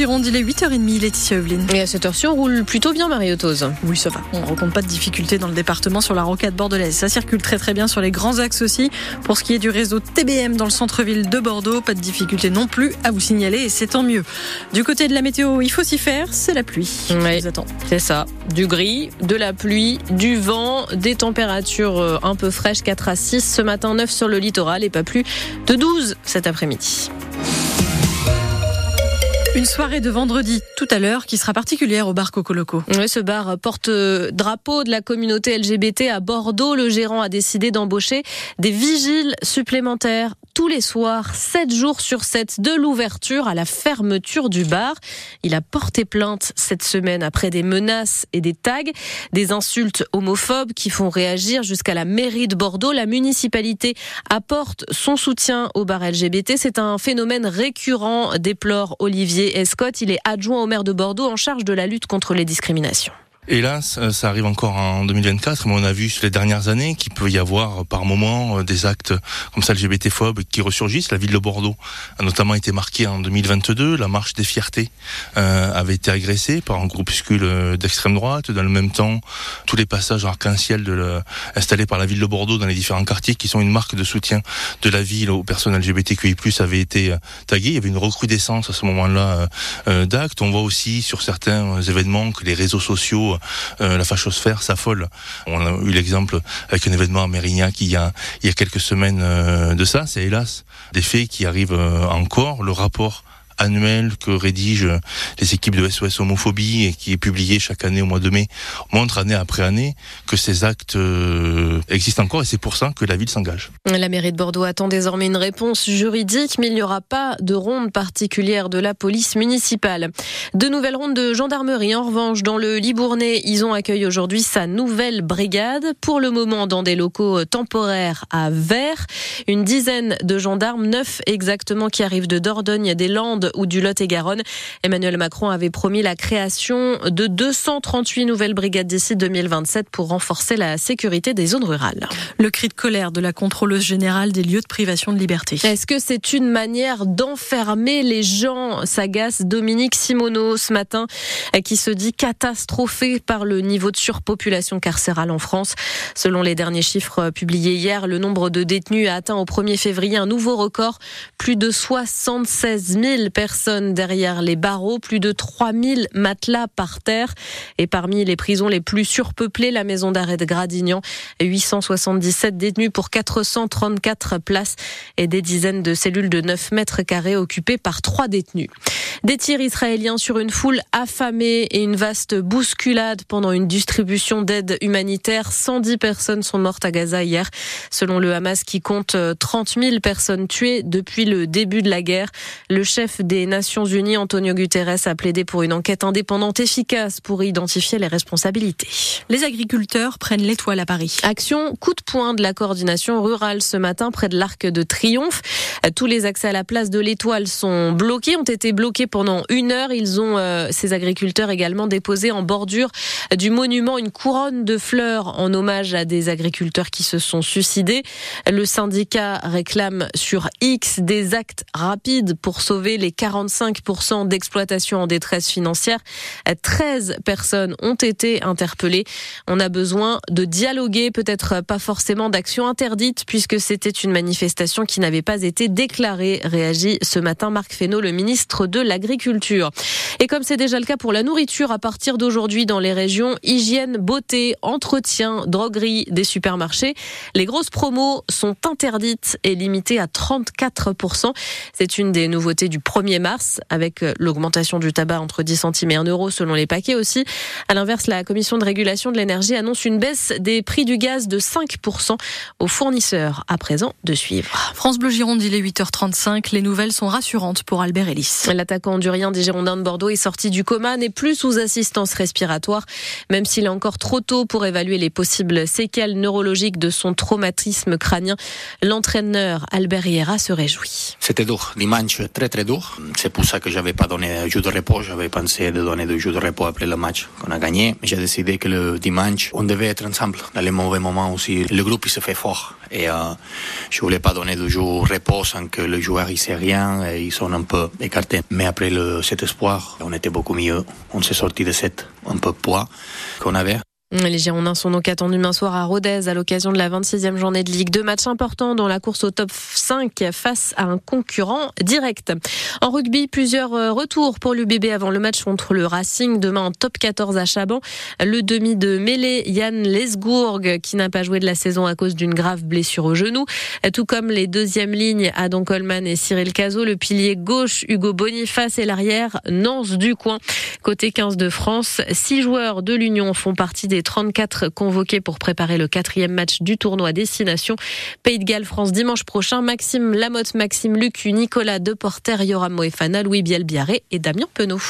Gironde, il est 8h30, Laetitia Eveline. Et à cette heure-ci, on roule plutôt bien, Marie-Otose. Oui, ça va. On ne rencontre pas de difficultés dans le département sur la rocade bordelaise. Ça circule très très bien sur les grands axes aussi. Pour ce qui est du réseau TBM dans le centre-ville de Bordeaux, pas de difficultés non plus à vous signaler et c'est tant mieux. Du côté de la météo, il faut s'y faire, c'est la pluie. Oui, c'est ça. Du gris, de la pluie, du vent, des températures euh, un peu fraîches, 4 à 6 ce matin, 9 sur le littoral et pas plus de 12 cet après-midi. Une soirée de vendredi tout à l'heure qui sera particulière au bar Coco Loco. Oui, ce bar porte euh, drapeau de la communauté LGBT à Bordeaux. Le gérant a décidé d'embaucher des vigiles supplémentaires tous les soirs, 7 jours sur 7, de l'ouverture à la fermeture du bar. Il a porté plainte cette semaine après des menaces et des tags, des insultes homophobes qui font réagir jusqu'à la mairie de Bordeaux. La municipalité apporte son soutien au bar LGBT. C'est un phénomène récurrent, déplore Olivier Escott. Il est adjoint au maire de Bordeaux en charge de la lutte contre les discriminations. Hélas, ça arrive encore en 2024, mais on a vu sur les dernières années qu'il peut y avoir par moment euh, des actes comme ça LGBT-phobes qui ressurgissent. La ville de Bordeaux a notamment été marquée en 2022. La marche des fiertés euh, avait été agressée par un groupuscule euh, d'extrême droite. Dans le même temps, tous les passages arc-en-ciel installés par la ville de Bordeaux dans les différents quartiers qui sont une marque de soutien de la ville aux personnes LGBTQI+, avaient été tagués. Il y avait une recrudescence à ce moment-là d'actes. On voit aussi sur certains événements que les réseaux sociaux euh, la fachosphère s'affole. On a eu l'exemple avec un événement à Mérignac il y a, quelques semaines euh, de ça. C'est hélas des faits qui arrivent euh, encore. Le rapport annuel que rédigent les équipes de SOS Homophobie et qui est publié chaque année au mois de mai montre année après année que ces actes euh, existent encore et c'est pour ça que la ville s'engage. La mairie de Bordeaux attend désormais une réponse juridique, mais il n'y aura pas de ronde particulière de la police municipale. De nouvelles rondes de gendarmerie, en revanche, dans le Libournais, ils ont accueilli aujourd'hui sa nouvelle brigade, pour le moment dans des locaux temporaires à Vert. Une dizaine de gendarmes, neuf exactement, qui arrivent de Dordogne, des Landes ou du Lot-et-Garonne. Emmanuel Macron avait promis la création de 238 nouvelles brigades d'ici 2027 pour renforcer la sécurité des zones rurales. Le cri de colère de la contrôleuse générale des lieux de privation de liberté. Est-ce que c'est une manière d'enfermer les gens S'agace Dominique Simoneau ce matin, qui se dit catastrophé par le niveau de surpopulation carcérale en France? Selon les derniers chiffres publiés hier, le nombre de détenus a atteint au 1er février un nouveau record, plus de 76 000 personnes derrière les barreaux, plus de 3000 matelas par terre. Et parmi les prisons les plus surpeuplées, la maison d'arrêt de Gradignan, 877 détenus pour 434 places et des dizaines de cellules de 9 mètres carrés occupées par trois détenus. Des tirs israéliens sur une foule affamée et une vaste bousculade pendant une distribution d'aide humanitaire. 110 personnes sont mortes à Gaza hier, selon le Hamas qui compte 30 000 personnes tuées depuis le début de la guerre. Le chef des Nations Unies, Antonio Guterres, a plaidé pour une enquête indépendante efficace pour identifier les responsabilités. Les agriculteurs prennent l'étoile à Paris. Action coup de poing de la coordination rurale ce matin près de l'Arc de Triomphe. Tous les accès à la place de l'étoile sont bloqués, ont été bloqués pendant une heure. Ils ont, euh, ces agriculteurs également, déposé en bordure du monument une couronne de fleurs en hommage à des agriculteurs qui se sont suicidés. Le syndicat réclame sur X des actes rapides pour sauver les 45% d'exploitation en détresse financière. 13 personnes ont été interpellées. On a besoin de dialoguer, peut-être pas forcément d'actions interdites, puisque c'était une manifestation qui n'avait pas été déclarée, réagit ce matin Marc Fesneau, le ministre de l'Agriculture. Et comme c'est déjà le cas pour la nourriture, à partir d'aujourd'hui dans les régions hygiène, beauté, entretien, droguerie des supermarchés, les grosses promos sont interdites et limitées à 34%. C'est une des nouveautés du 1er mars, avec euh, l'augmentation du tabac entre 10 centimes et 1 euro selon les paquets aussi. À l'inverse, la Commission de régulation de l'énergie annonce une baisse des prix du gaz de 5% aux fournisseurs. À présent, de suivre. France Bleu Gironde, il est 8h35. Les nouvelles sont rassurantes pour Albert Ellis. L'attaquant durien des Girondins de Bordeaux est sorti du coma, n'est plus sous assistance respiratoire, même s'il est encore trop tôt pour évaluer les possibles séquelles neurologiques de son traumatisme crânien. L'entraîneur Albert Hiera se réjouit. C'était dur, dimanche très très dur. C'est pour ça que j'avais pas donné jour de repos. J'avais pensé de donner deux jours de repos après le match qu'on a gagné. J'ai décidé que le dimanche, on devait être ensemble. Dans les mauvais moments aussi, le groupe il se fait fort. Et euh, je voulais pas donner de jour repos sans que le joueur il sait rien et ils sont un peu écartés. Mais après le, cet espoir, on était beaucoup mieux. On s'est sorti de cette un peu poids qu'on avait. Les Girondins sont donc attendus demain soir à Rodez à l'occasion de la 26e journée de Ligue. Deux matchs importants dans la course au top 5 face à un concurrent direct. En rugby, plusieurs euh, retours pour l'UBB avant le match contre le Racing. Demain en top 14 à Chaban. Le demi de mêlée, Yann Lesgourg, qui n'a pas joué de la saison à cause d'une grave blessure au genou. Tout comme les deuxièmes lignes, Adam Coleman et Cyril Cazot. Le pilier gauche, Hugo Boniface et l'arrière, Nance Ducoin. Côté 15 de France, six joueurs de l'Union font partie des 34 convoqués pour préparer le quatrième match du tournoi Destination. Pays de Galles, France dimanche prochain. Maxime Lamotte, Maxime Lucu, Nicolas Deporter, Yoram Moefana, Louis Bielbiaré et Damien Penaud.